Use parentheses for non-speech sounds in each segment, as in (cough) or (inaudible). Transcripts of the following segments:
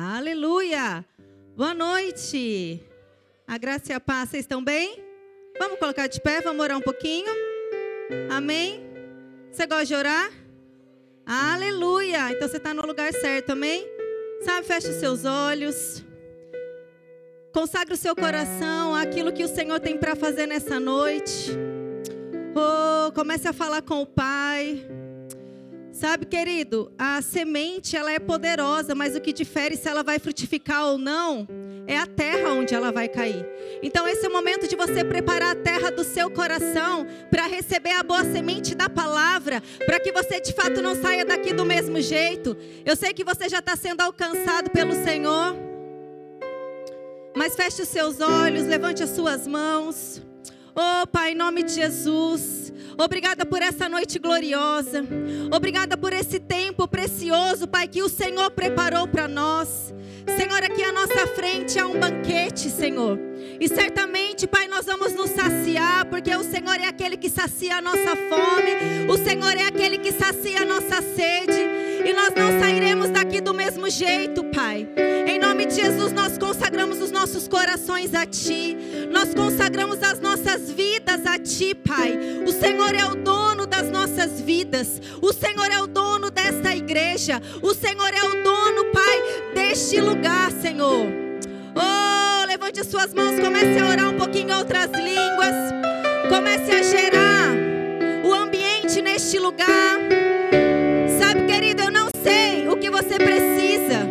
Aleluia! Boa noite! A graça e a paz, vocês estão bem? Vamos colocar de pé, vamos orar um pouquinho. Amém? Você gosta de orar? Aleluia! Então você está no lugar certo, amém? Sabe, feche os seus olhos. Consagre o seu coração àquilo que o Senhor tem para fazer nessa noite. Oh, comece a falar com o Pai. Sabe, querido, a semente ela é poderosa, mas o que difere se ela vai frutificar ou não é a terra onde ela vai cair. Então esse é o momento de você preparar a terra do seu coração para receber a boa semente da palavra, para que você de fato não saia daqui do mesmo jeito. Eu sei que você já está sendo alcançado pelo Senhor, mas feche os seus olhos, levante as suas mãos. Oh, Pai, em nome de Jesus. Obrigada por essa noite gloriosa. Obrigada por esse tempo precioso, Pai, que o Senhor preparou para nós. Senhor, aqui à nossa frente há um banquete, Senhor. E certamente, Pai, nós vamos nos saciar, porque o Senhor é aquele que sacia a nossa fome, o Senhor é aquele que sacia a nossa sede, e nós não sairemos daqui do mesmo jeito, Pai. Em nome de Jesus, nós consagramos os nossos corações a Ti, nós consagramos as nossas vidas a Ti, Pai. O Senhor é o dono das nossas vidas, o Senhor é o dono desta igreja, o Senhor é o dono, Pai, deste lugar, Senhor. Oh, levante suas mãos, comece a orar um pouquinho em outras línguas. Comece a gerar o ambiente neste lugar. Sabe, querido, eu não sei o que você precisa.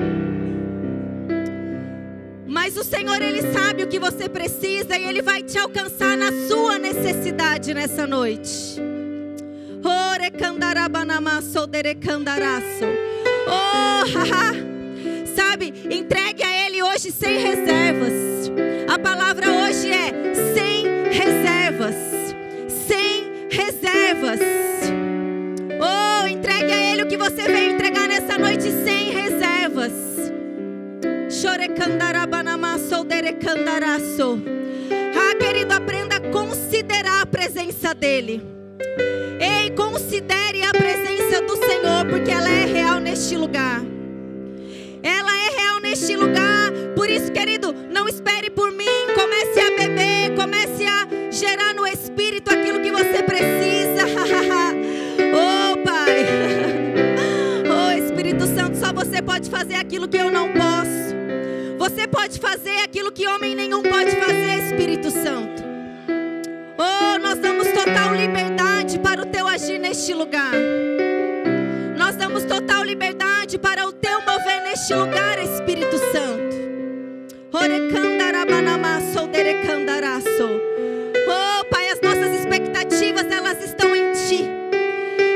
Mas o Senhor, Ele sabe o que você precisa e Ele vai te alcançar na sua necessidade nessa noite. Oh, (laughs) haha. Sabe, entregue a Ele hoje sem reservas. A palavra hoje é sem reservas. Sem reservas. Oh, entregue a Ele o que você veio entregar nessa noite sem reservas. Ah, querido, aprenda a considerar a presença dEle. Ei, considere a presença do Senhor, porque ela é real neste lugar. Ela é real neste lugar. Por isso, querido, não espere por mim. Comece a beber, comece a gerar no espírito aquilo que você precisa. (laughs) oh, Pai. (laughs) oh, Espírito Santo, só você pode fazer aquilo que eu não posso. Você pode fazer aquilo que homem nenhum pode fazer, Espírito Santo. Oh, nós damos total liberdade para o teu agir neste lugar. Damos total liberdade para o teu mover neste lugar, Espírito Santo. Oh, Pai, as nossas expectativas, elas estão em Ti.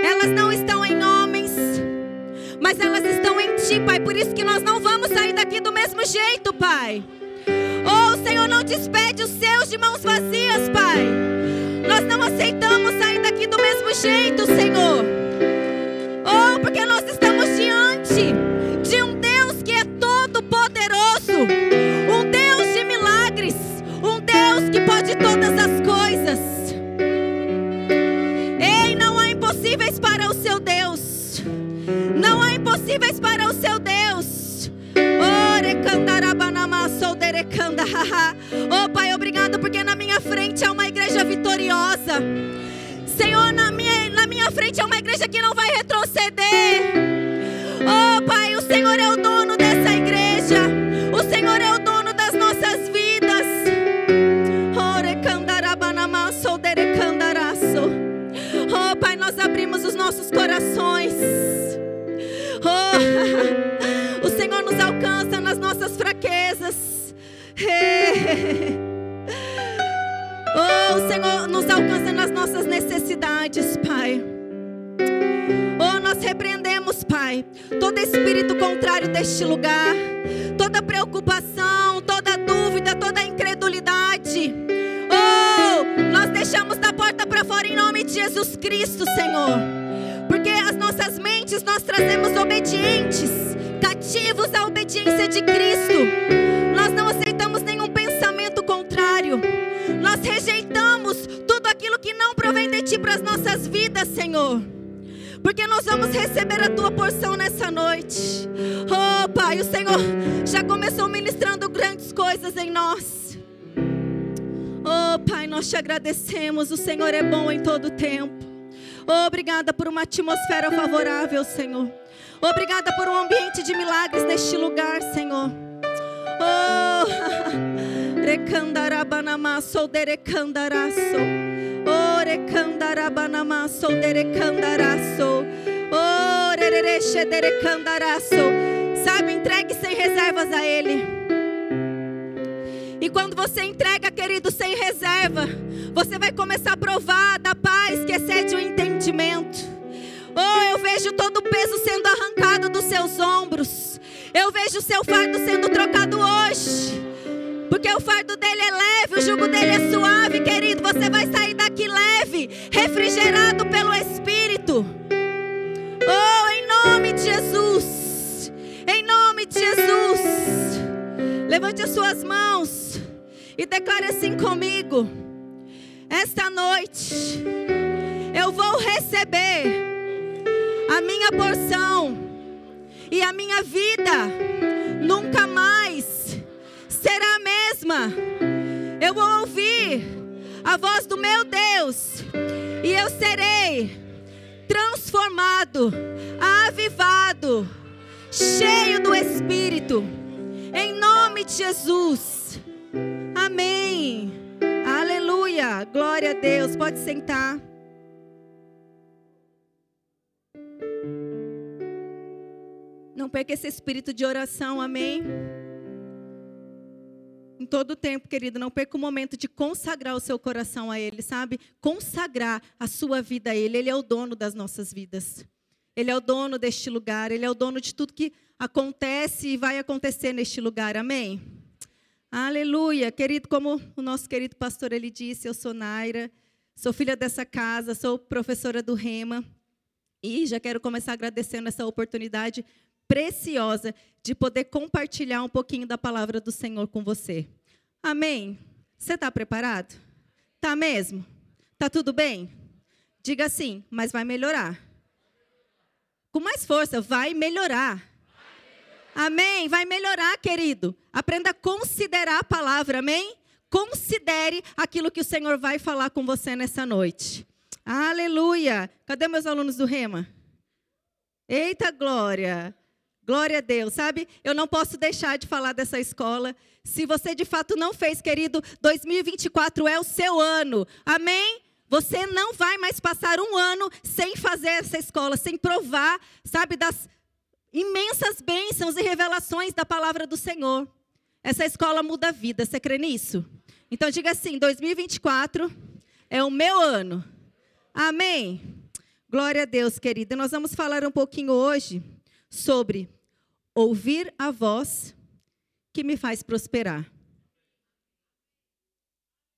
Elas não estão em homens, mas elas estão em Ti, Pai. Por isso que nós não vamos sair daqui do mesmo jeito, Pai. Oh, o Senhor não despede os seus de mãos vazias, Pai. Nós não aceitamos sair daqui do mesmo jeito, Senhor. Porque nós estamos diante de um Deus que é todo poderoso, um Deus de milagres, um Deus que pode todas as coisas. Ei, não há impossíveis para o seu Deus. Não há impossíveis para o seu Deus. Oh, Pai, obrigado porque na minha frente é uma igreja vitoriosa. Senhor, na minha, na minha frente é uma igreja que não vai retroceder. Nossos corações. Oh, (laughs) o Senhor nos alcança nas nossas fraquezas. Oh, o Senhor nos alcança nas nossas necessidades, Pai. Oh, nós repreendemos, Pai, todo espírito contrário deste lugar, toda preocupação, toda dúvida, toda incredulidade. Oh, nós deixamos da porta para fora em nome de Jesus Cristo, Senhor. As nossas mentes nós trazemos obedientes, cativos à obediência de Cristo. Nós não aceitamos nenhum pensamento contrário. Nós rejeitamos tudo aquilo que não provém de ti para as nossas vidas, Senhor. porque nós vamos receber a tua porção nessa noite. Oh, Pai, o Senhor já começou ministrando grandes coisas em nós. Oh, Pai, nós te agradecemos. O Senhor é bom em todo tempo. Obrigada por uma atmosfera favorável, Senhor. Obrigada por um ambiente de milagres neste lugar, Senhor. Oh. (laughs) Oh. Oh. Sabe, entregue sem reservas a Ele. E quando você entrega, querido, sem reserva, você vai começar a provar da paz que excede o entendimento. Oh, eu vejo todo o peso sendo arrancado dos seus ombros. Eu vejo o seu fardo sendo trocado hoje. Porque o fardo dele é leve, o jugo dele é suave, querido. Você vai sair daqui leve, refrigerado pelo Espírito. Oh, em nome de Jesus. Em nome de Jesus. Levante as suas mãos e declare assim comigo. Esta noite eu vou receber a minha porção e a minha vida nunca mais será a mesma. Eu vou ouvir a voz do meu Deus e eu serei transformado, avivado, cheio do Espírito, em nome de Jesus. Amém. Aleluia. Glória a Deus. Pode sentar. Não perca esse espírito de oração, amém? Em todo tempo, querido, não perca o momento de consagrar o seu coração a Ele, sabe? Consagrar a sua vida a Ele. Ele é o dono das nossas vidas. Ele é o dono deste lugar. Ele é o dono de tudo que acontece e vai acontecer neste lugar, amém? Aleluia. Querido, como o nosso querido pastor ele disse, eu sou Naira, sou filha dessa casa, sou professora do Rema. E já quero começar agradecendo essa oportunidade preciosa de poder compartilhar um pouquinho da palavra do Senhor com você. Amém? Você está preparado? Tá mesmo? Tá tudo bem? Diga assim, mas vai melhorar. Com mais força, vai melhorar. Amém? Vai melhorar, querido. Aprenda a considerar a palavra, amém? Considere aquilo que o Senhor vai falar com você nessa noite. Aleluia. Cadê meus alunos do Rema? Eita glória. Glória a Deus, sabe? Eu não posso deixar de falar dessa escola. Se você de fato não fez, querido, 2024 é o seu ano. Amém? Você não vai mais passar um ano sem fazer essa escola, sem provar, sabe, das imensas bênçãos e revelações da palavra do Senhor. Essa escola muda a vida, você crê nisso? Então diga assim: 2024 é o meu ano. Amém? Glória a Deus, querida. Nós vamos falar um pouquinho hoje sobre ouvir a voz que me faz prosperar.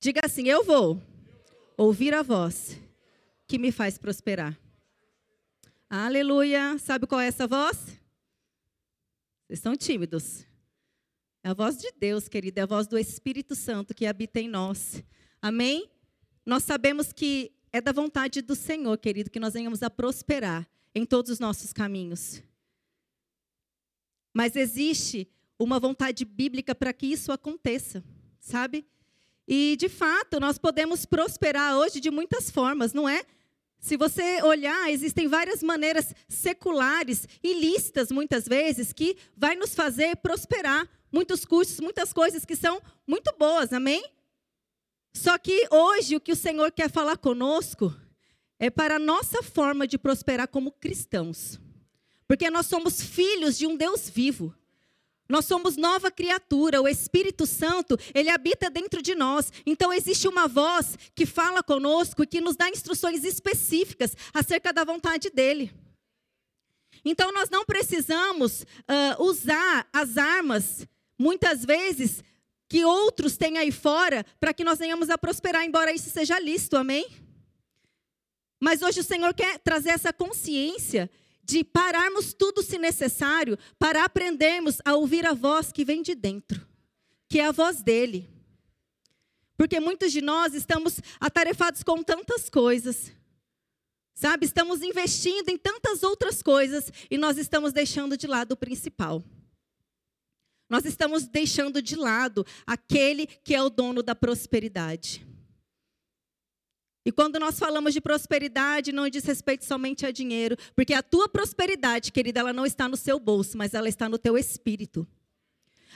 Diga assim: eu vou ouvir a voz que me faz prosperar. Aleluia. Sabe qual é essa voz? Vocês estão tímidos. É a voz de Deus, querida, é a voz do Espírito Santo que habita em nós. Amém? Nós sabemos que é da vontade do Senhor, querido, que nós venhamos a prosperar em todos os nossos caminhos. Mas existe uma vontade bíblica para que isso aconteça, sabe? E, de fato, nós podemos prosperar hoje de muitas formas, não é? Se você olhar, existem várias maneiras seculares, ilícitas muitas vezes, que vai nos fazer prosperar. Muitos cursos, muitas coisas que são muito boas, amém? Só que hoje o que o Senhor quer falar conosco é para a nossa forma de prosperar como cristãos. Porque nós somos filhos de um Deus vivo. Nós somos nova criatura, o Espírito Santo, ele habita dentro de nós. Então existe uma voz que fala conosco e que nos dá instruções específicas acerca da vontade dele. Então nós não precisamos uh, usar as armas, muitas vezes, que outros têm aí fora, para que nós venhamos a prosperar, embora isso seja lícito, amém? Mas hoje o Senhor quer trazer essa consciência de pararmos tudo se necessário para aprendermos a ouvir a voz que vem de dentro, que é a voz dele. Porque muitos de nós estamos atarefados com tantas coisas. Sabe, estamos investindo em tantas outras coisas e nós estamos deixando de lado o principal. Nós estamos deixando de lado aquele que é o dono da prosperidade. E quando nós falamos de prosperidade, não diz respeito somente a dinheiro, porque a tua prosperidade, querida, ela não está no seu bolso, mas ela está no teu espírito.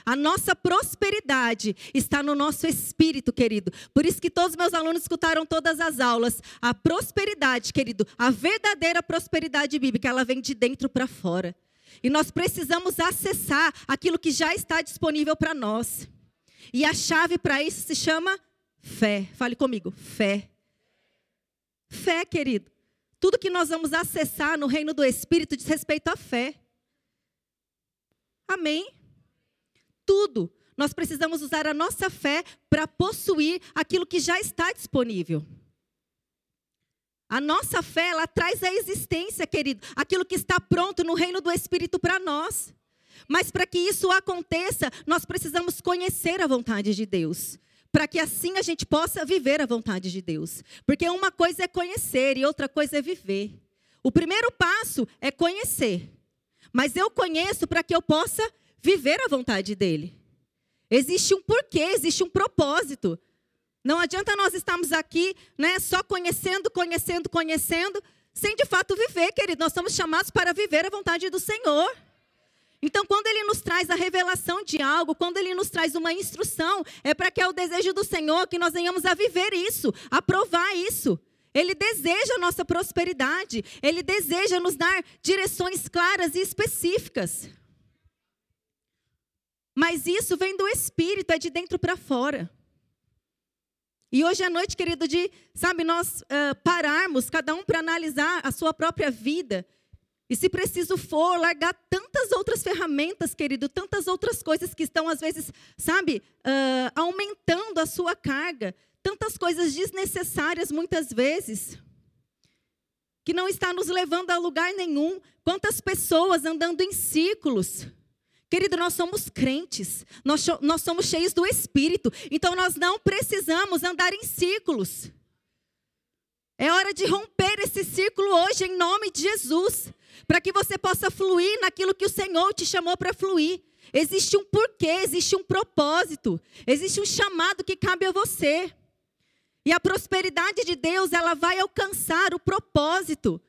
A nossa prosperidade está no nosso espírito, querido. Por isso que todos os meus alunos escutaram todas as aulas. A prosperidade, querido, a verdadeira prosperidade bíblica, ela vem de dentro para fora. E nós precisamos acessar aquilo que já está disponível para nós. E a chave para isso se chama fé. Fale comigo, fé. Fé, querido. Tudo que nós vamos acessar no reino do Espírito diz respeito à fé. Amém? Tudo. Nós precisamos usar a nossa fé para possuir aquilo que já está disponível. A nossa fé, ela traz a existência, querido, aquilo que está pronto no reino do Espírito para nós. Mas para que isso aconteça, nós precisamos conhecer a vontade de Deus. Para que assim a gente possa viver a vontade de Deus. Porque uma coisa é conhecer e outra coisa é viver. O primeiro passo é conhecer. Mas eu conheço para que eu possa viver a vontade dele. Existe um porquê, existe um propósito. Não adianta nós estarmos aqui, né, só conhecendo, conhecendo, conhecendo, sem de fato viver, querido. Nós somos chamados para viver a vontade do Senhor. Então, quando Ele nos traz a revelação de algo, quando Ele nos traz uma instrução, é para que é o desejo do Senhor que nós venhamos a viver isso, a provar isso. Ele deseja a nossa prosperidade, Ele deseja nos dar direções claras e específicas. Mas isso vem do Espírito, é de dentro para fora. E hoje à noite, querido, de, sabe, nós uh, pararmos, cada um para analisar a sua própria vida. E se preciso for, largar tantas outras ferramentas, querido, tantas outras coisas que estão, às vezes, sabe, uh, aumentando a sua carga. Tantas coisas desnecessárias, muitas vezes, que não está nos levando a lugar nenhum. Quantas pessoas andando em círculos Querido, nós somos crentes, nós, nós somos cheios do Espírito, então nós não precisamos andar em círculos. É hora de romper esse círculo hoje, em nome de Jesus, para que você possa fluir naquilo que o Senhor te chamou para fluir. Existe um porquê, existe um propósito, existe um chamado que cabe a você. E a prosperidade de Deus, ela vai alcançar o propósito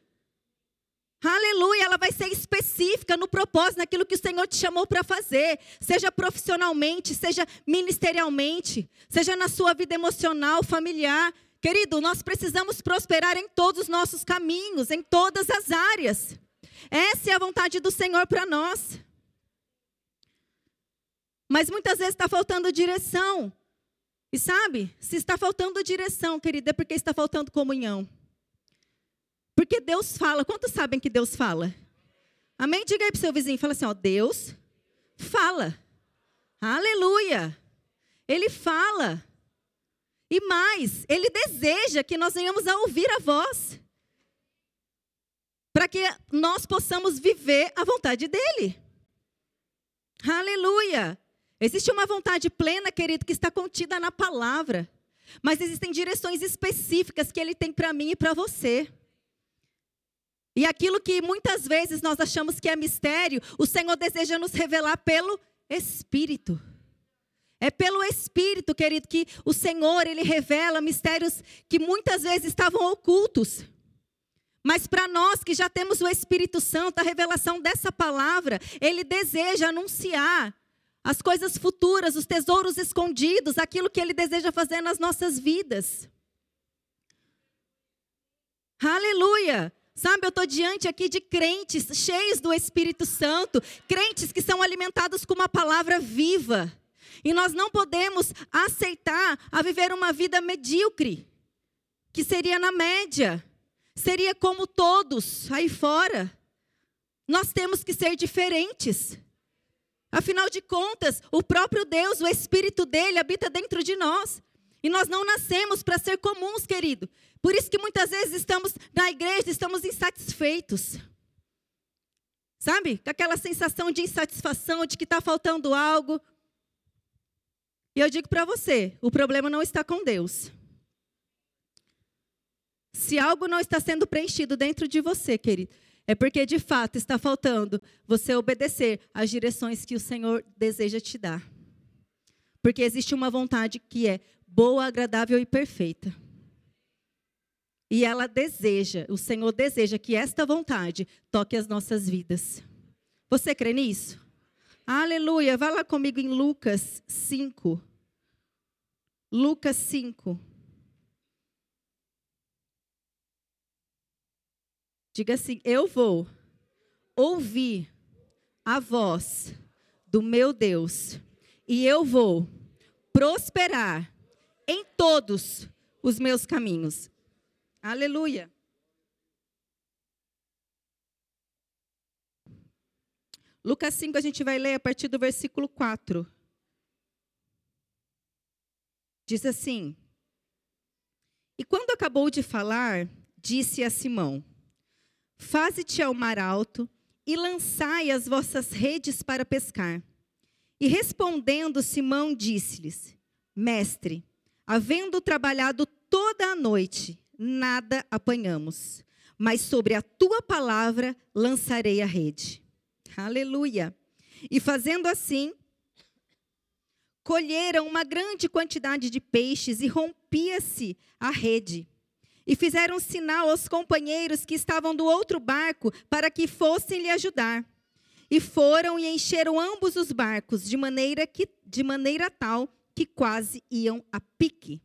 Aleluia, ela vai ser específica no propósito, naquilo que o Senhor te chamou para fazer, seja profissionalmente, seja ministerialmente, seja na sua vida emocional, familiar. Querido, nós precisamos prosperar em todos os nossos caminhos, em todas as áreas. Essa é a vontade do Senhor para nós. Mas muitas vezes está faltando direção. E sabe, se está faltando direção, querida, é porque está faltando comunhão. Porque Deus fala. Quantos sabem que Deus fala? Amém? Diga aí para o seu vizinho, fala assim, ó, Deus fala. Aleluia. Ele fala. E mais, ele deseja que nós venhamos a ouvir a voz. Para que nós possamos viver a vontade dele. Aleluia. Existe uma vontade plena, querido, que está contida na palavra. Mas existem direções específicas que ele tem para mim e para você. E aquilo que muitas vezes nós achamos que é mistério, o Senhor deseja nos revelar pelo Espírito. É pelo Espírito, querido, que o Senhor ele revela mistérios que muitas vezes estavam ocultos. Mas para nós que já temos o Espírito Santo, a revelação dessa palavra, ele deseja anunciar as coisas futuras, os tesouros escondidos, aquilo que ele deseja fazer nas nossas vidas. Aleluia! Sabe, eu estou diante aqui de crentes cheios do Espírito Santo, crentes que são alimentados com uma palavra viva. E nós não podemos aceitar a viver uma vida medíocre, que seria na média, seria como todos aí fora. Nós temos que ser diferentes. Afinal de contas, o próprio Deus, o Espírito dele habita dentro de nós. E nós não nascemos para ser comuns, querido. Por isso que muitas vezes estamos na igreja, estamos insatisfeitos. Sabe? Com aquela sensação de insatisfação, de que está faltando algo. E eu digo para você: o problema não está com Deus. Se algo não está sendo preenchido dentro de você, querido, é porque de fato está faltando você obedecer às direções que o Senhor deseja te dar. Porque existe uma vontade que é boa, agradável e perfeita. E ela deseja, o Senhor deseja que esta vontade toque as nossas vidas. Você crê nisso? Aleluia. Vá lá comigo em Lucas 5. Lucas 5. Diga assim: Eu vou ouvir a voz do meu Deus e eu vou prosperar em todos os meus caminhos. Aleluia. Lucas 5 a gente vai ler a partir do versículo 4. Diz assim: E quando acabou de falar, disse a Simão: Faze-te ao mar alto e lançai as vossas redes para pescar. E respondendo, Simão disse-lhes: Mestre, havendo trabalhado toda a noite, nada apanhamos, mas sobre a tua palavra lançarei a rede. Aleluia. E fazendo assim, colheram uma grande quantidade de peixes e rompia-se a rede. E fizeram sinal aos companheiros que estavam do outro barco para que fossem lhe ajudar. E foram e encheram ambos os barcos de maneira que de maneira tal que quase iam a pique.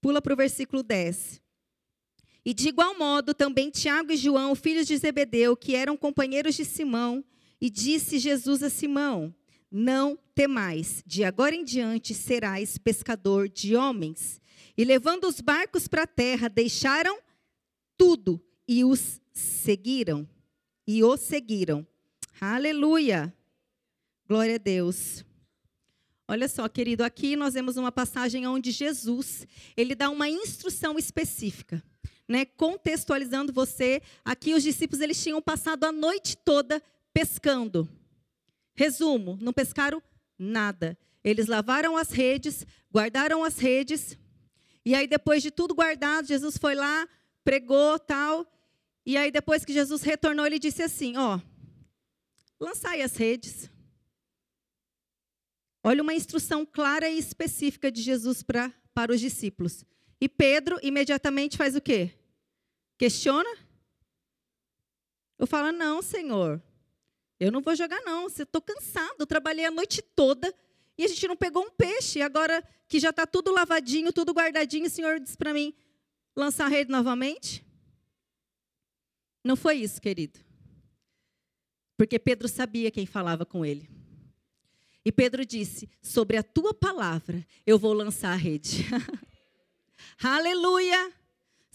Pula para o versículo 10. E de igual modo também Tiago e João, filhos de Zebedeu, que eram companheiros de Simão, e disse Jesus a Simão: Não temais, de agora em diante serás pescador de homens. E levando os barcos para a terra, deixaram tudo e os seguiram. E os seguiram. Aleluia! Glória a Deus. Olha só, querido, aqui nós vemos uma passagem onde Jesus, ele dá uma instrução específica né, contextualizando você, aqui os discípulos eles tinham passado a noite toda pescando. Resumo, não pescaram nada. Eles lavaram as redes, guardaram as redes, e aí depois de tudo guardado, Jesus foi lá, pregou, tal, e aí depois que Jesus retornou, ele disse assim, ó, lançai as redes. Olha uma instrução clara e específica de Jesus pra, para os discípulos. E Pedro imediatamente faz o quê? Questiona? Eu falo: Não, Senhor, eu não vou jogar, não. Estou cansado, trabalhei a noite toda e a gente não pegou um peixe. Agora que já está tudo lavadinho, tudo guardadinho, o Senhor diz para mim: lançar a rede novamente? Não foi isso, querido. Porque Pedro sabia quem falava com ele. E Pedro disse: Sobre a tua palavra eu vou lançar a rede. (laughs) Aleluia!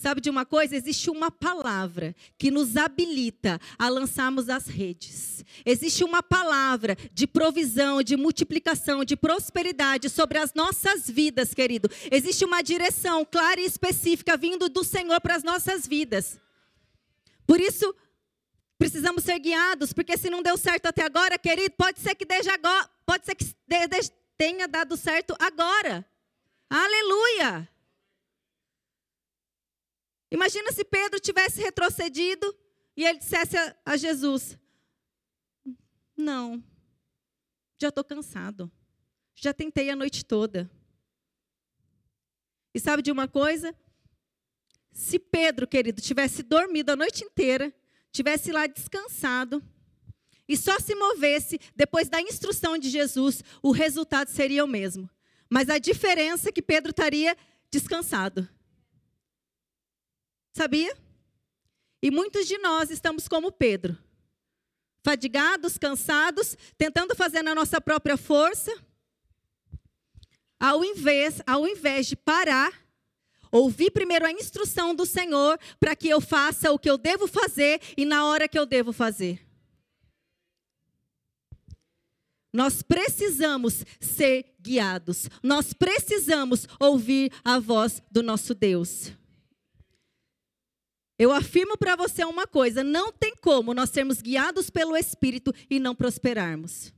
Sabe de uma coisa? Existe uma palavra que nos habilita a lançarmos as redes. Existe uma palavra de provisão, de multiplicação, de prosperidade sobre as nossas vidas, querido. Existe uma direção clara e específica vindo do Senhor para as nossas vidas. Por isso, precisamos ser guiados, porque se não deu certo até agora, querido, pode ser que agora, pode ser que tenha dado certo agora. Aleluia! Imagina se Pedro tivesse retrocedido e ele dissesse a, a Jesus: Não, já estou cansado. Já tentei a noite toda. E sabe de uma coisa? Se Pedro, querido, tivesse dormido a noite inteira, tivesse lá descansado e só se movesse depois da instrução de Jesus, o resultado seria o mesmo. Mas a diferença é que Pedro estaria descansado. Sabia? E muitos de nós estamos como Pedro, fadigados, cansados, tentando fazer na nossa própria força, ao invés, ao invés de parar, ouvir primeiro a instrução do Senhor para que eu faça o que eu devo fazer e na hora que eu devo fazer. Nós precisamos ser guiados. Nós precisamos ouvir a voz do nosso Deus. Eu afirmo para você uma coisa: não tem como nós sermos guiados pelo Espírito e não prosperarmos.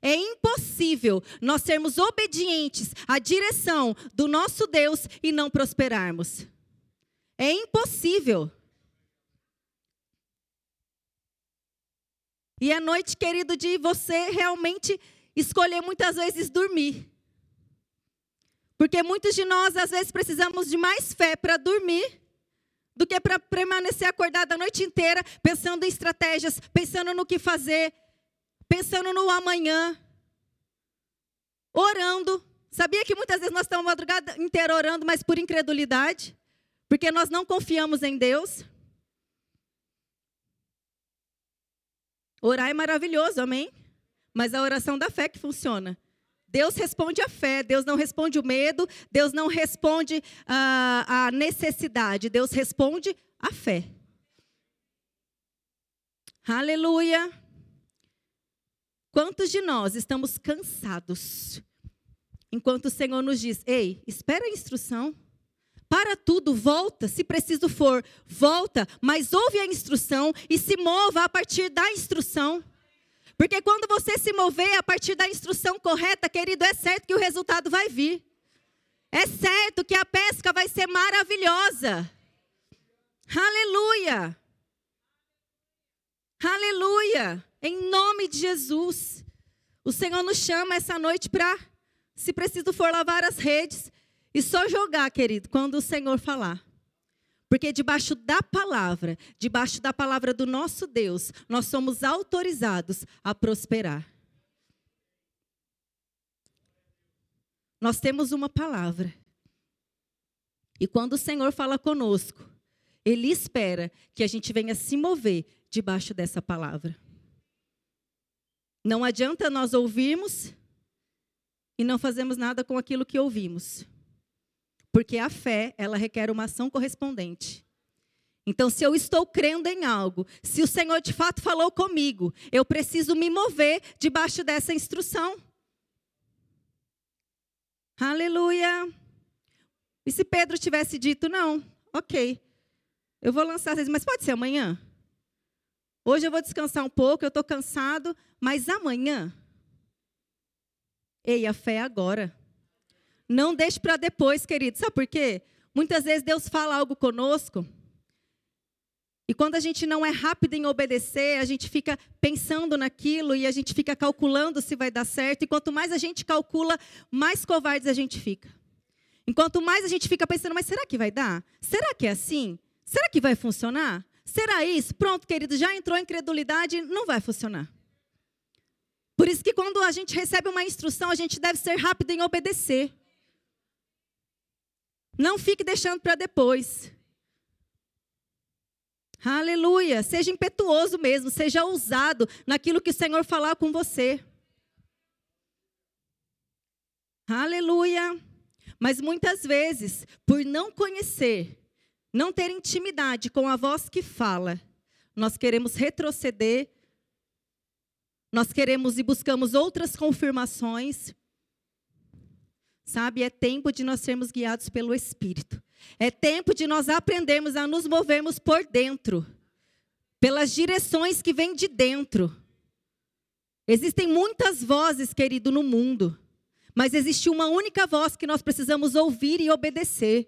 É impossível nós sermos obedientes à direção do nosso Deus e não prosperarmos. É impossível. E é noite, querido, de você realmente escolher muitas vezes dormir. Porque muitos de nós, às vezes, precisamos de mais fé para dormir do que para permanecer acordado a noite inteira, pensando em estratégias, pensando no que fazer, pensando no amanhã, orando. Sabia que muitas vezes nós estamos a madrugada inteira orando, mas por incredulidade? Porque nós não confiamos em Deus? Orar é maravilhoso, amém? Mas a oração da fé que funciona. Deus responde a fé, Deus não responde o medo, Deus não responde a, a necessidade, Deus responde a fé. Aleluia. Quantos de nós estamos cansados? Enquanto o Senhor nos diz: Ei, espera a instrução. Para tudo, volta, se preciso for, volta, mas ouve a instrução e se mova a partir da instrução. Porque quando você se mover a partir da instrução correta, querido, é certo que o resultado vai vir. É certo que a pesca vai ser maravilhosa. Aleluia! Aleluia! Em nome de Jesus. O Senhor nos chama essa noite para, se preciso for, lavar as redes e só jogar, querido, quando o Senhor falar. Porque debaixo da palavra, debaixo da palavra do nosso Deus, nós somos autorizados a prosperar. Nós temos uma palavra. E quando o Senhor fala conosco, Ele espera que a gente venha se mover debaixo dessa palavra. Não adianta nós ouvirmos e não fazemos nada com aquilo que ouvimos. Porque a fé, ela requer uma ação correspondente. Então, se eu estou crendo em algo, se o Senhor de fato falou comigo, eu preciso me mover debaixo dessa instrução. Aleluia. E se Pedro tivesse dito, não, ok, eu vou lançar vocês, mas pode ser amanhã? Hoje eu vou descansar um pouco, eu estou cansado, mas amanhã. Ei, a fé é agora. Não deixe para depois, querido. Sabe por quê? Muitas vezes Deus fala algo conosco. E quando a gente não é rápido em obedecer, a gente fica pensando naquilo e a gente fica calculando se vai dar certo. E quanto mais a gente calcula, mais covardes a gente fica. Enquanto mais a gente fica pensando, mas será que vai dar? Será que é assim? Será que vai funcionar? Será isso? Pronto, querido, já entrou incredulidade, não vai funcionar. Por isso que quando a gente recebe uma instrução, a gente deve ser rápido em obedecer. Não fique deixando para depois. Aleluia. Seja impetuoso mesmo, seja ousado naquilo que o Senhor falar com você. Aleluia. Mas muitas vezes, por não conhecer, não ter intimidade com a voz que fala, nós queremos retroceder, nós queremos e buscamos outras confirmações, Sabe, é tempo de nós sermos guiados pelo Espírito. É tempo de nós aprendermos a nos movermos por dentro, pelas direções que vêm de dentro. Existem muitas vozes, querido, no mundo, mas existe uma única voz que nós precisamos ouvir e obedecer.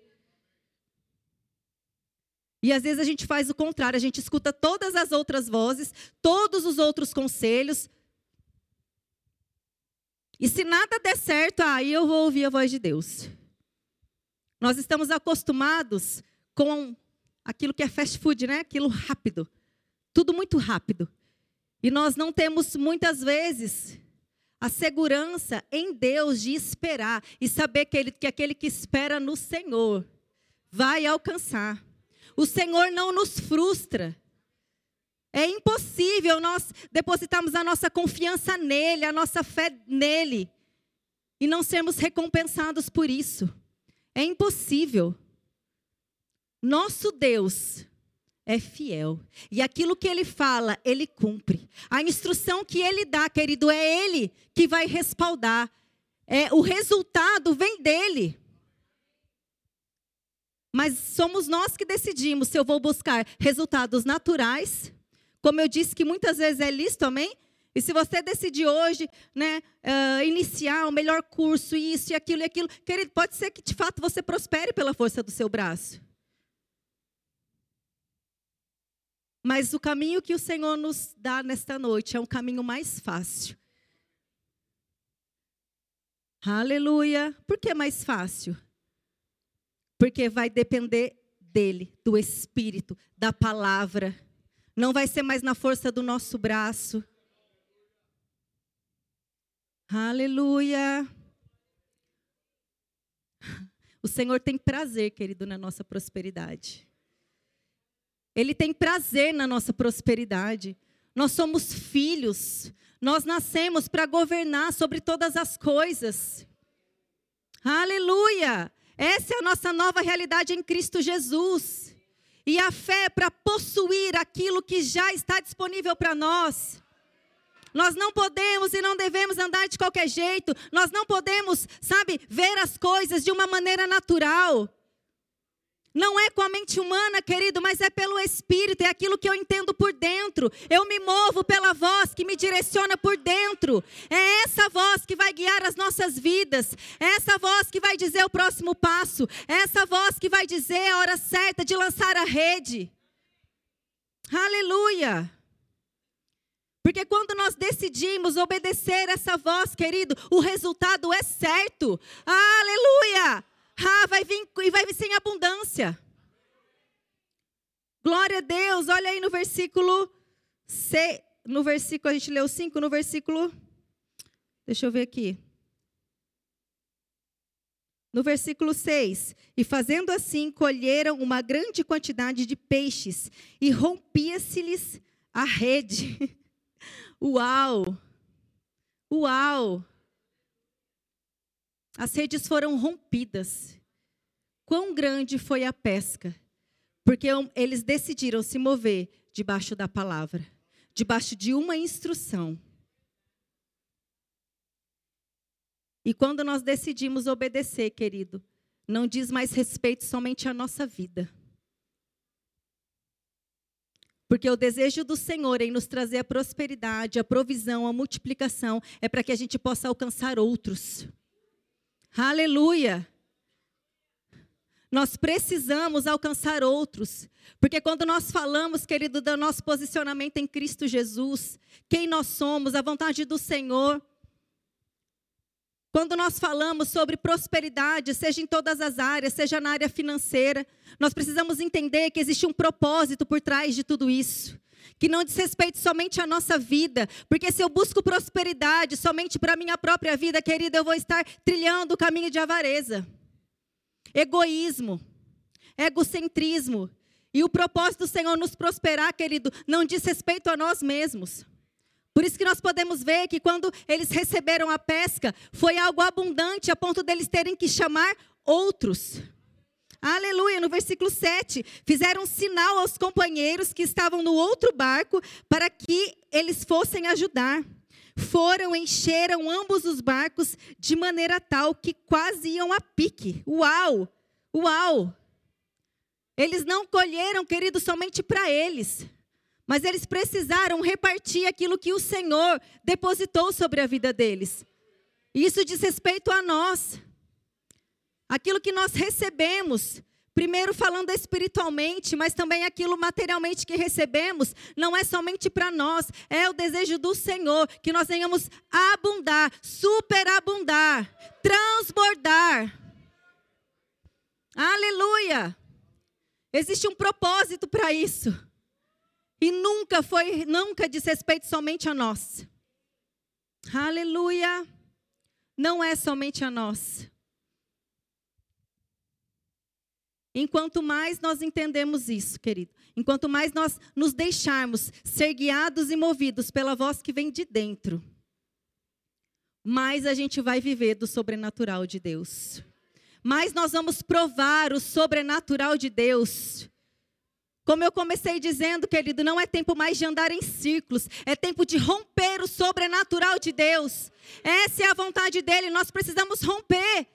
E às vezes a gente faz o contrário, a gente escuta todas as outras vozes, todos os outros conselhos, e se nada der certo, aí eu vou ouvir a voz de Deus. Nós estamos acostumados com aquilo que é fast food, né? Aquilo rápido. Tudo muito rápido. E nós não temos muitas vezes a segurança em Deus de esperar e saber que, ele, que aquele que espera no Senhor vai alcançar. O Senhor não nos frustra. É impossível nós depositarmos a nossa confiança nele, a nossa fé nele, e não sermos recompensados por isso. É impossível. Nosso Deus é fiel. E aquilo que ele fala, ele cumpre. A instrução que ele dá, querido, é ele que vai respaldar. É, o resultado vem dele. Mas somos nós que decidimos se eu vou buscar resultados naturais como eu disse que muitas vezes é lícito, amém? E se você decidir hoje, né, uh, iniciar o melhor curso, isso e aquilo e aquilo, querido, pode ser que de fato você prospere pela força do seu braço. Mas o caminho que o Senhor nos dá nesta noite é um caminho mais fácil. Aleluia. Por que mais fácil? Porque vai depender dele, do Espírito, da palavra. Não vai ser mais na força do nosso braço. Aleluia. O Senhor tem prazer, querido, na nossa prosperidade. Ele tem prazer na nossa prosperidade. Nós somos filhos. Nós nascemos para governar sobre todas as coisas. Aleluia! Essa é a nossa nova realidade em Cristo Jesus. E a fé é para possuir aquilo que já está disponível para nós. Nós não podemos e não devemos andar de qualquer jeito. Nós não podemos, sabe, ver as coisas de uma maneira natural. Não é com a mente humana, querido, mas é pelo Espírito, é aquilo que eu entendo por dentro. Eu me movo pela voz que me direciona por dentro. É essa voz que vai guiar as nossas vidas. É essa voz que vai dizer o próximo passo. É essa voz que vai dizer a hora certa de lançar a rede. Aleluia. Porque quando nós decidimos obedecer essa voz, querido, o resultado é certo. Aleluia! Ah, vai vir e vai vir sem abundância. Glória a Deus. Olha aí no versículo C, no versículo a gente leu 5, no versículo Deixa eu ver aqui. No versículo 6: E fazendo assim, colheram uma grande quantidade de peixes, e rompia-se-lhes a rede. (laughs) Uau! Uau! As redes foram rompidas. Quão grande foi a pesca? Porque eles decidiram se mover debaixo da palavra, debaixo de uma instrução. E quando nós decidimos obedecer, querido, não diz mais respeito somente à nossa vida. Porque o desejo do Senhor em nos trazer a prosperidade, a provisão, a multiplicação, é para que a gente possa alcançar outros. Aleluia! Nós precisamos alcançar outros. Porque quando nós falamos, querido, do nosso posicionamento em Cristo Jesus, quem nós somos, a vontade do Senhor. Quando nós falamos sobre prosperidade, seja em todas as áreas, seja na área financeira, nós precisamos entender que existe um propósito por trás de tudo isso que não diz respeito somente à nossa vida, porque se eu busco prosperidade somente para a minha própria vida, querida, eu vou estar trilhando o caminho de avareza, egoísmo, egocentrismo. E o propósito do Senhor nos prosperar, querido, não diz respeito a nós mesmos. Por isso que nós podemos ver que quando eles receberam a pesca, foi algo abundante a ponto deles terem que chamar outros. Aleluia, no versículo 7. Fizeram um sinal aos companheiros que estavam no outro barco para que eles fossem ajudar. Foram, encheram ambos os barcos de maneira tal que quase iam a pique. Uau! Uau! Eles não colheram, querido, somente para eles, mas eles precisaram repartir aquilo que o Senhor depositou sobre a vida deles. Isso diz respeito a nós. Aquilo que nós recebemos, primeiro falando espiritualmente, mas também aquilo materialmente que recebemos, não é somente para nós, é o desejo do Senhor que nós venhamos abundar, superabundar, transbordar. Aleluia! Existe um propósito para isso. E nunca foi, nunca diz respeito somente a nós. Aleluia! Não é somente a nós. Enquanto mais nós entendemos isso, querido, enquanto mais nós nos deixarmos ser guiados e movidos pela voz que vem de dentro, mais a gente vai viver do sobrenatural de Deus. Mais nós vamos provar o sobrenatural de Deus. Como eu comecei dizendo, querido, não é tempo mais de andar em círculos, é tempo de romper o sobrenatural de Deus. Essa é a vontade dele, nós precisamos romper.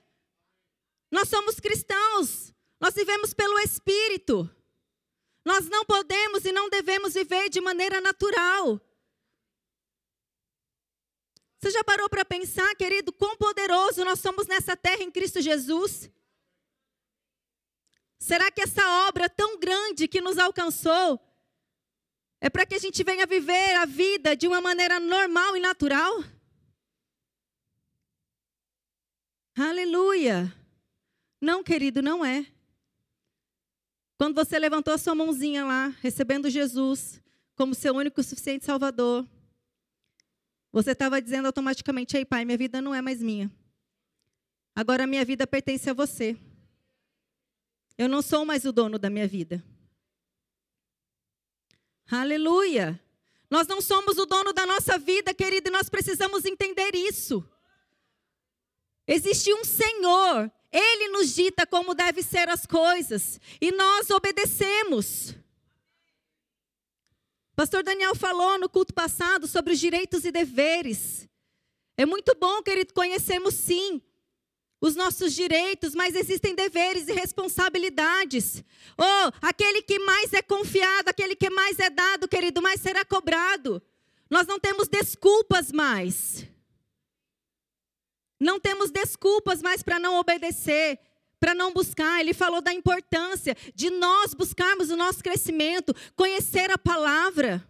Nós somos cristãos, nós vivemos pelo Espírito. Nós não podemos e não devemos viver de maneira natural. Você já parou para pensar, querido, quão poderoso nós somos nessa terra em Cristo Jesus? Será que essa obra tão grande que nos alcançou É para que a gente venha viver a vida de uma maneira normal e natural? Aleluia! Não, querido, não é. Quando você levantou a sua mãozinha lá, recebendo Jesus como seu único e suficiente Salvador, você estava dizendo automaticamente: Ei, Pai, minha vida não é mais minha. Agora a minha vida pertence a você. Eu não sou mais o dono da minha vida. Aleluia! Nós não somos o dono da nossa vida, querido, e nós precisamos entender isso. Existe um Senhor, Ele nos dita como devem ser as coisas, e nós obedecemos. Pastor Daniel falou no culto passado sobre os direitos e deveres. É muito bom, querido, conhecermos sim os nossos direitos, mas existem deveres e responsabilidades. Oh, aquele que mais é confiado, aquele que mais é dado, querido, mais será cobrado. Nós não temos desculpas mais. Não temos desculpas mais para não obedecer, para não buscar. Ele falou da importância de nós buscarmos o nosso crescimento, conhecer a palavra.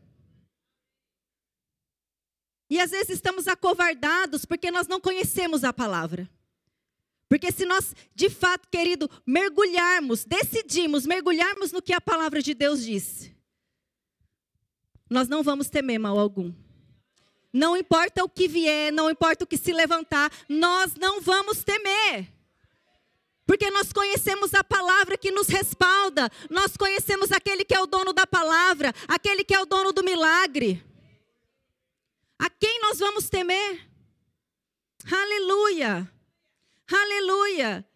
E às vezes estamos acovardados porque nós não conhecemos a palavra. Porque se nós, de fato, querido, mergulharmos, decidimos mergulharmos no que a palavra de Deus diz, nós não vamos temer mal algum. Não importa o que vier, não importa o que se levantar, nós não vamos temer. Porque nós conhecemos a palavra que nos respalda, nós conhecemos aquele que é o dono da palavra, aquele que é o dono do milagre. A quem nós vamos temer? Aleluia! Aleluia!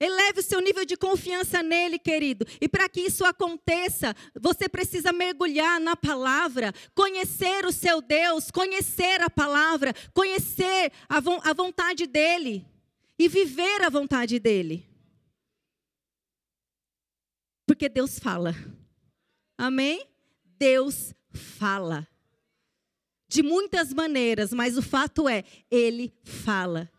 Eleve o seu nível de confiança nele, querido. E para que isso aconteça, você precisa mergulhar na palavra, conhecer o seu Deus, conhecer a palavra, conhecer a, vo a vontade dele e viver a vontade dele. Porque Deus fala. Amém? Deus fala. De muitas maneiras, mas o fato é, ele fala.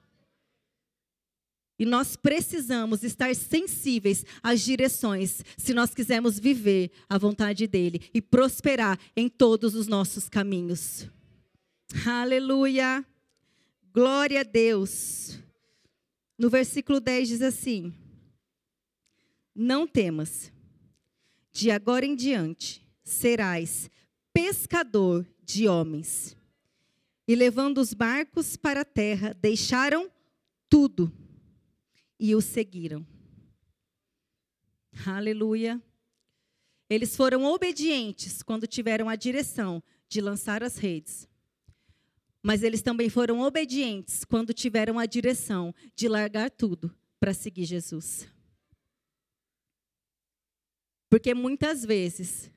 E nós precisamos estar sensíveis às direções, se nós quisermos viver a vontade dEle e prosperar em todos os nossos caminhos. Aleluia! Glória a Deus. No versículo 10 diz assim: Não temas, de agora em diante serás pescador de homens. E levando os barcos para a terra, deixaram tudo e o seguiram. Aleluia. Eles foram obedientes quando tiveram a direção de lançar as redes. Mas eles também foram obedientes quando tiveram a direção de largar tudo para seguir Jesus. Porque muitas vezes,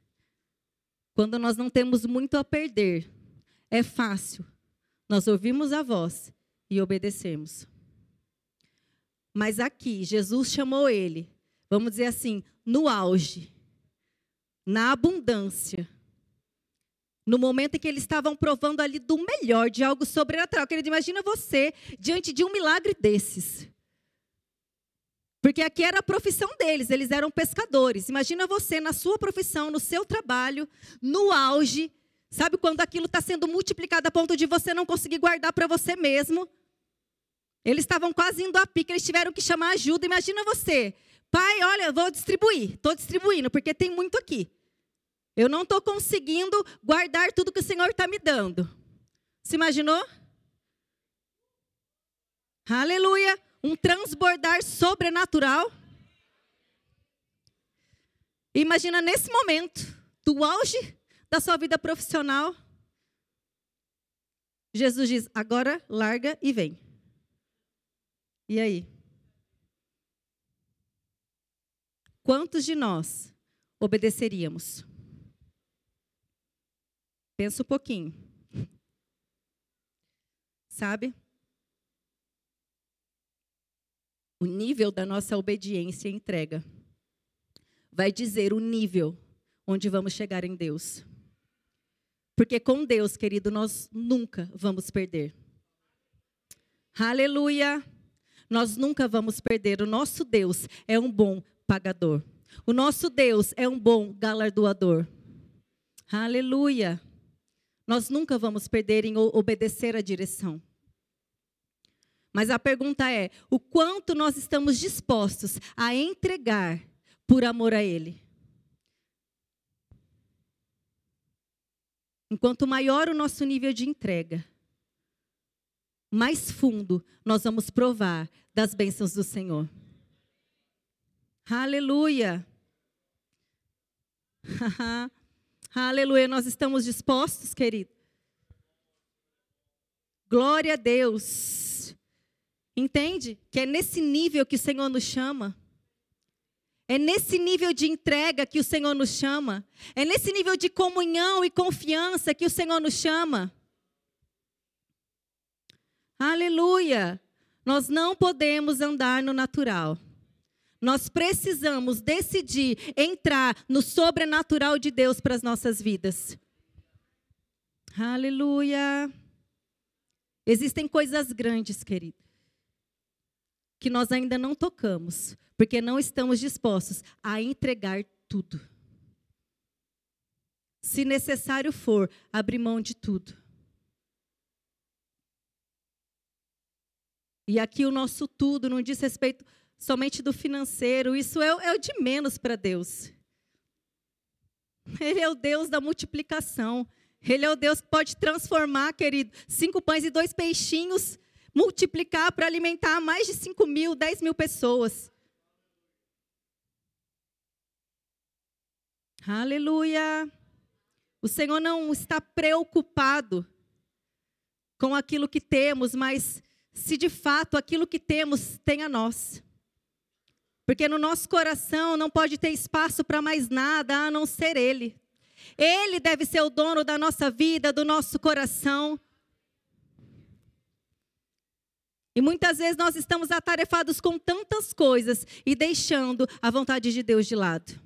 quando nós não temos muito a perder, é fácil nós ouvirmos a voz e obedecermos. Mas aqui, Jesus chamou ele, vamos dizer assim, no auge, na abundância. No momento em que eles estavam provando ali do melhor, de algo sobrenatural. Querido, imagina você diante de um milagre desses. Porque aqui era a profissão deles, eles eram pescadores. Imagina você na sua profissão, no seu trabalho, no auge. Sabe quando aquilo está sendo multiplicado a ponto de você não conseguir guardar para você mesmo? Eles estavam quase indo a pique, eles tiveram que chamar ajuda. Imagina você, pai, olha, vou distribuir, estou distribuindo, porque tem muito aqui. Eu não estou conseguindo guardar tudo que o Senhor está me dando. Se imaginou? Aleluia! Um transbordar sobrenatural. Imagina nesse momento, do auge da sua vida profissional, Jesus diz: agora larga e vem. E aí? Quantos de nós obedeceríamos? Pensa um pouquinho. Sabe? O nível da nossa obediência e entrega vai dizer o nível onde vamos chegar em Deus. Porque com Deus, querido, nós nunca vamos perder. Aleluia! Nós nunca vamos perder. O nosso Deus é um bom pagador. O nosso Deus é um bom galardoador. Aleluia. Nós nunca vamos perder em obedecer a direção. Mas a pergunta é: o quanto nós estamos dispostos a entregar por amor a Ele? Enquanto maior o nosso nível de entrega, mais fundo nós vamos provar das bênçãos do Senhor. Aleluia. (laughs) Aleluia. Nós estamos dispostos, querido. Glória a Deus. Entende? Que é nesse nível que o Senhor nos chama. É nesse nível de entrega que o Senhor nos chama. É nesse nível de comunhão e confiança que o Senhor nos chama. Aleluia! Nós não podemos andar no natural. Nós precisamos decidir entrar no sobrenatural de Deus para as nossas vidas. Aleluia! Existem coisas grandes, querido, que nós ainda não tocamos, porque não estamos dispostos a entregar tudo. Se necessário for, abrir mão de tudo. E aqui o nosso tudo não diz respeito somente do financeiro, isso é, é o de menos para Deus. Ele é o Deus da multiplicação. Ele é o Deus que pode transformar, querido, cinco pães e dois peixinhos, multiplicar para alimentar mais de cinco mil, dez mil pessoas. Aleluia. O Senhor não está preocupado com aquilo que temos, mas se de fato aquilo que temos tem a nós. Porque no nosso coração não pode ter espaço para mais nada a não ser Ele. Ele deve ser o dono da nossa vida, do nosso coração. E muitas vezes nós estamos atarefados com tantas coisas e deixando a vontade de Deus de lado.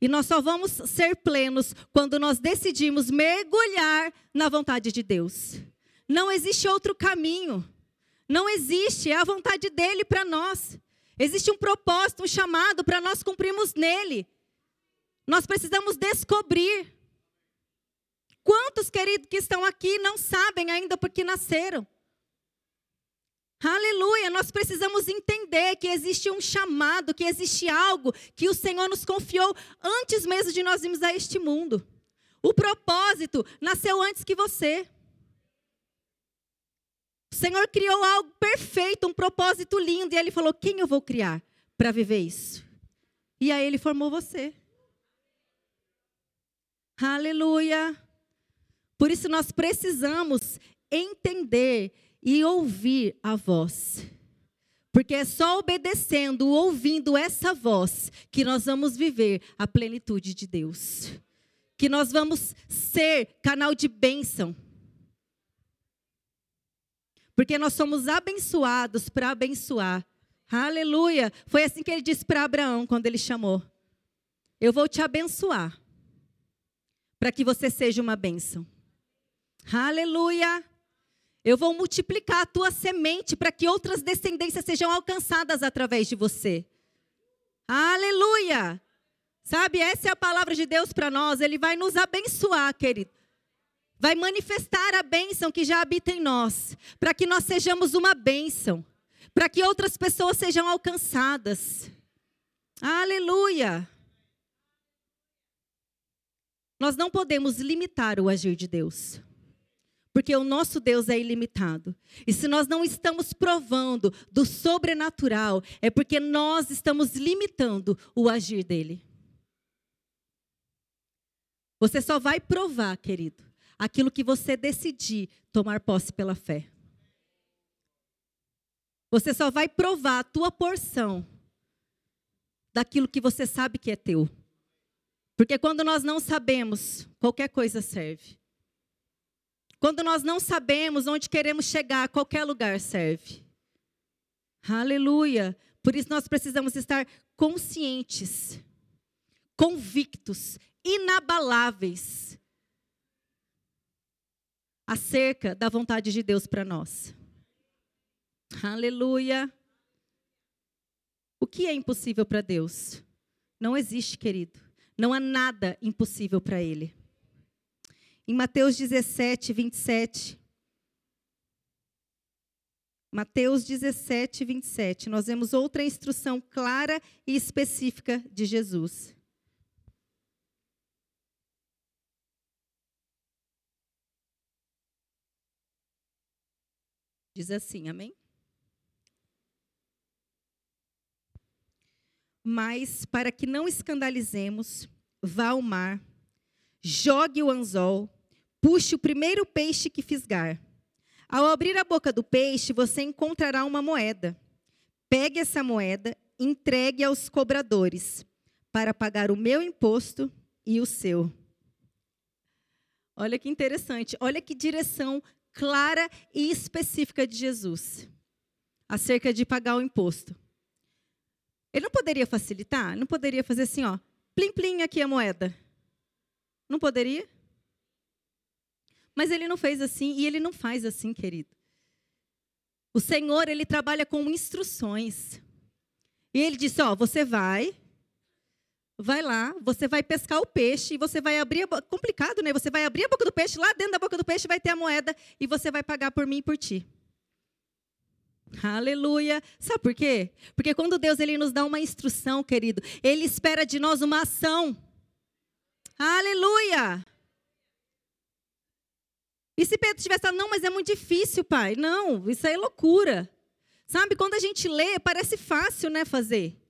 E nós só vamos ser plenos quando nós decidimos mergulhar na vontade de Deus. Não existe outro caminho. Não existe, é a vontade dele para nós. Existe um propósito, um chamado para nós cumprirmos nele. Nós precisamos descobrir. Quantos, queridos, que estão aqui não sabem ainda porque nasceram? Aleluia, nós precisamos entender que existe um chamado, que existe algo que o Senhor nos confiou antes mesmo de nós irmos a este mundo. O propósito nasceu antes que você. O Senhor criou algo perfeito, um propósito lindo, e Ele falou: quem eu vou criar para viver isso? E aí Ele formou você. Aleluia. Por isso nós precisamos entender e ouvir a voz. Porque é só obedecendo, ouvindo essa voz, que nós vamos viver a plenitude de Deus. Que nós vamos ser canal de bênção porque nós somos abençoados para abençoar. Aleluia. Foi assim que ele disse para Abraão quando ele chamou: Eu vou te abençoar, para que você seja uma bênção. Aleluia. Eu vou multiplicar a tua semente para que outras descendências sejam alcançadas através de você. Aleluia. Sabe, essa é a palavra de Deus para nós. Ele vai nos abençoar, querido vai manifestar a bênção que já habita em nós, para que nós sejamos uma bênção, para que outras pessoas sejam alcançadas. Aleluia! Nós não podemos limitar o agir de Deus. Porque o nosso Deus é ilimitado. E se nós não estamos provando do sobrenatural, é porque nós estamos limitando o agir dele. Você só vai provar, querido, aquilo que você decidir tomar posse pela fé. Você só vai provar a tua porção daquilo que você sabe que é teu. Porque quando nós não sabemos, qualquer coisa serve. Quando nós não sabemos onde queremos chegar, qualquer lugar serve. Aleluia. Por isso nós precisamos estar conscientes, convictos, inabaláveis acerca da vontade de Deus para nós. Aleluia. O que é impossível para Deus? Não existe, querido. Não há nada impossível para Ele. Em Mateus 17, 27. Mateus 17, 27. Nós vemos outra instrução clara e específica de Jesus. Diz assim, amém? Mas, para que não escandalizemos, vá ao mar, jogue o anzol, puxe o primeiro peixe que fisgar. Ao abrir a boca do peixe, você encontrará uma moeda. Pegue essa moeda, entregue aos cobradores, para pagar o meu imposto e o seu. Olha que interessante, olha que direção clara e específica de Jesus acerca de pagar o imposto. Ele não poderia facilitar? Não poderia fazer assim, ó, plim plim aqui a moeda. Não poderia? Mas ele não fez assim e ele não faz assim, querido. O Senhor, ele trabalha com instruções. E ele disse: Ó, você vai, vai lá, você vai pescar o peixe e você vai abrir a. Complicado, né? Você vai abrir a boca do peixe, lá dentro da boca do peixe vai ter a moeda e você vai pagar por mim e por ti. Aleluia. Sabe por quê? Porque quando Deus ele nos dá uma instrução, querido, ele espera de nós uma ação. Aleluia. E se Pedro tivesse falado, não, mas é muito difícil, pai. Não, isso aí é loucura. Sabe, quando a gente lê, parece fácil, né, fazer.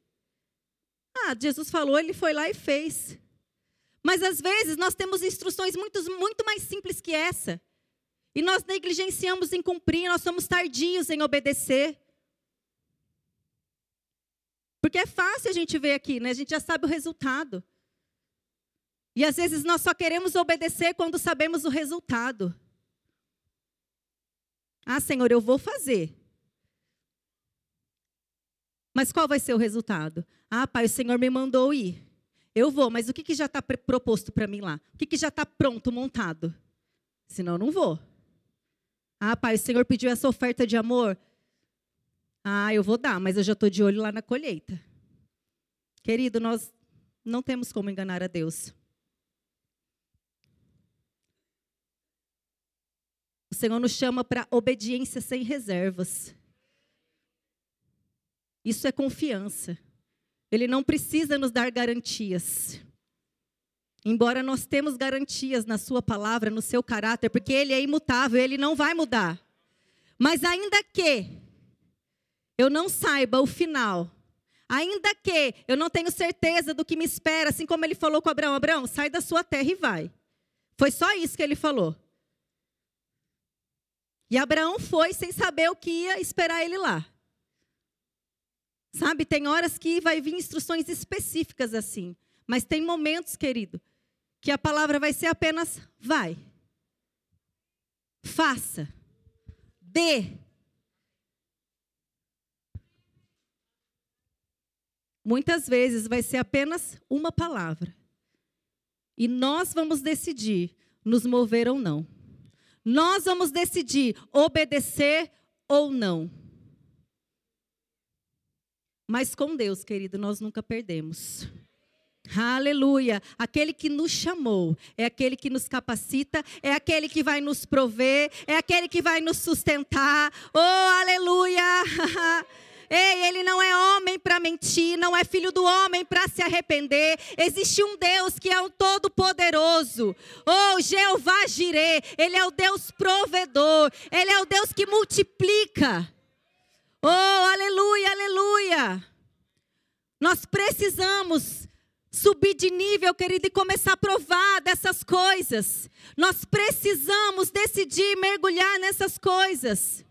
Ah, Jesus falou, ele foi lá e fez. Mas às vezes nós temos instruções muito, muito mais simples que essa. E nós negligenciamos em cumprir, nós somos tardios em obedecer. Porque é fácil a gente ver aqui, né? A gente já sabe o resultado. E às vezes nós só queremos obedecer quando sabemos o resultado. Ah, Senhor, eu vou fazer. Mas qual vai ser o resultado? Ah, Pai, o Senhor me mandou ir. Eu vou, mas o que, que já está proposto para mim lá? O que, que já está pronto, montado? Senão eu não vou. Ah, pai, o Senhor pediu essa oferta de amor. Ah, eu vou dar, mas eu já estou de olho lá na colheita. Querido, nós não temos como enganar a Deus. O Senhor nos chama para obediência sem reservas. Isso é confiança. Ele não precisa nos dar garantias. Embora nós temos garantias na sua palavra, no seu caráter, porque ele é imutável, ele não vai mudar. Mas ainda que eu não saiba o final, ainda que eu não tenho certeza do que me espera, assim como ele falou com Abraão, Abraão, sai da sua terra e vai. Foi só isso que ele falou. E Abraão foi sem saber o que ia esperar ele lá. Sabe, tem horas que vai vir instruções específicas assim. Mas tem momentos, querido, que a palavra vai ser apenas vai. Faça. Dê. Muitas vezes vai ser apenas uma palavra. E nós vamos decidir nos mover ou não. Nós vamos decidir obedecer ou não. Mas com Deus, querido, nós nunca perdemos. Aleluia. Aquele que nos chamou, é aquele que nos capacita, é aquele que vai nos prover, é aquele que vai nos sustentar. Oh, aleluia. (laughs) Ei, ele não é homem para mentir, não é filho do homem para se arrepender. Existe um Deus que é o Todo-Poderoso. Oh, Jeová Jireh, ele é o Deus provedor, ele é o Deus que multiplica. Oh, aleluia, aleluia. Nós precisamos subir de nível, querido, e começar a provar dessas coisas. Nós precisamos decidir mergulhar nessas coisas.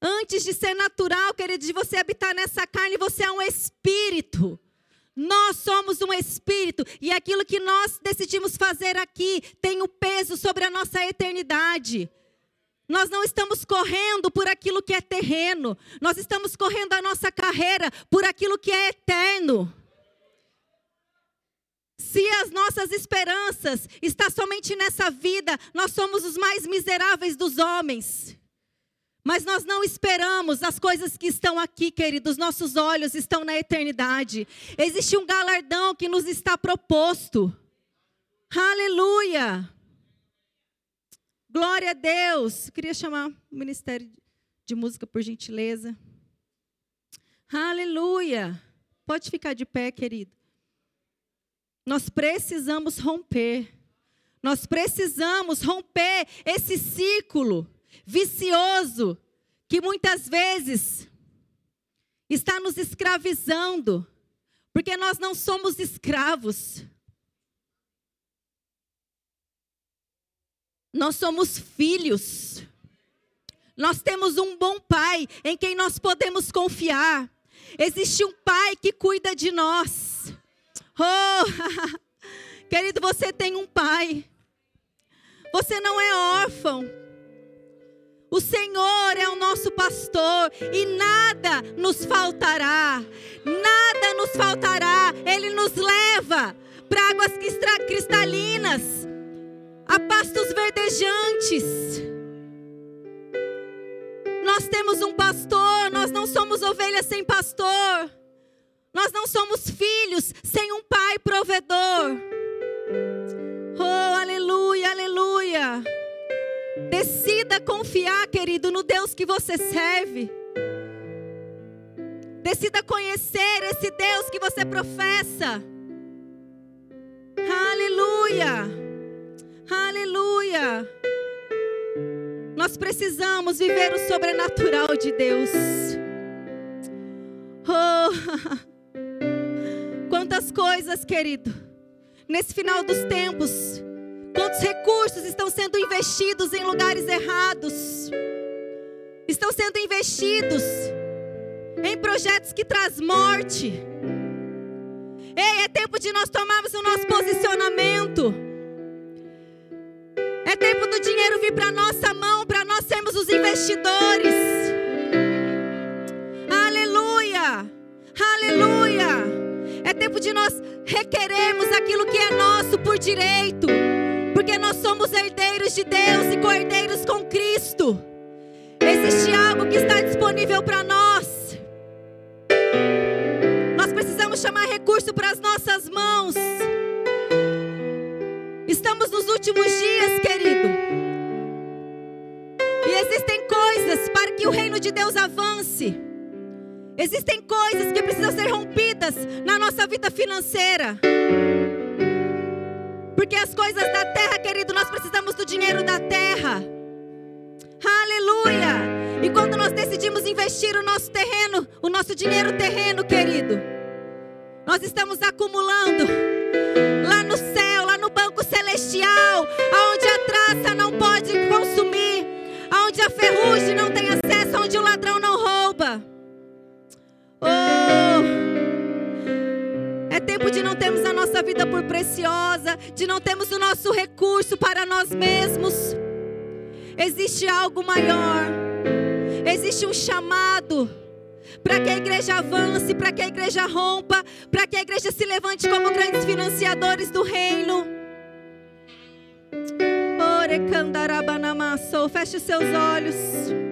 Antes de ser natural, querido, de você habitar nessa carne, você é um espírito. Nós somos um espírito e aquilo que nós decidimos fazer aqui tem o peso sobre a nossa eternidade. Nós não estamos correndo por aquilo que é terreno, nós estamos correndo a nossa carreira por aquilo que é eterno. Se as nossas esperanças estão somente nessa vida, nós somos os mais miseráveis dos homens. Mas nós não esperamos as coisas que estão aqui, queridos. Nossos olhos estão na eternidade. Existe um galardão que nos está proposto. Aleluia! Glória a Deus. Queria chamar o Ministério de Música, por gentileza. Aleluia! Pode ficar de pé, querido. Nós precisamos romper. Nós precisamos romper esse ciclo vicioso que muitas vezes está nos escravizando, porque nós não somos escravos. Nós somos filhos. Nós temos um bom pai em quem nós podemos confiar. Existe um pai que cuida de nós. Oh, (laughs) querido, você tem um pai. Você não é órfão. O Senhor é o nosso pastor e nada nos faltará. Nada nos faltará. Ele nos leva para águas cristalinas, a pastos verdejantes. Nós temos um pastor, nós não somos ovelhas sem pastor. Nós não somos filhos sem um pai provedor. Oh, aleluia, aleluia. Decida confiar, querido, no Deus que você serve. Decida conhecer esse Deus que você professa. Aleluia. Aleluia. Nós precisamos viver o sobrenatural de Deus. Oh, (laughs) quantas coisas, querido, nesse final dos tempos Quantos recursos estão sendo investidos em lugares errados? Estão sendo investidos em projetos que traz morte. Ei, é tempo de nós tomarmos o nosso posicionamento. Tempo do dinheiro vir para nossa mão, para nós sermos os investidores. Aleluia! Aleluia! É tempo de nós requerermos aquilo que é nosso por direito porque nós somos herdeiros de Deus e co-herdeiros com Cristo. Existe algo que está disponível para nós. Nós precisamos chamar recurso para as nossas mãos. Estamos nos últimos dias, querido. E existem coisas para que o reino de Deus avance. Existem coisas que precisam ser rompidas na nossa vida financeira. Porque as coisas da terra, querido, nós precisamos do dinheiro da terra. Aleluia! E quando nós decidimos investir o nosso terreno, o nosso dinheiro terreno, querido, nós estamos acumulando lá no céu, celestial, aonde a traça não pode consumir, aonde a ferrugem não tem acesso, onde o ladrão não rouba. Oh! É tempo de não termos a nossa vida por preciosa, de não termos o nosso recurso para nós mesmos. Existe algo maior. Existe um chamado para que a igreja avance, para que a igreja rompa, para que a igreja se levante como grandes financiadores do reino. Feche seus olhos.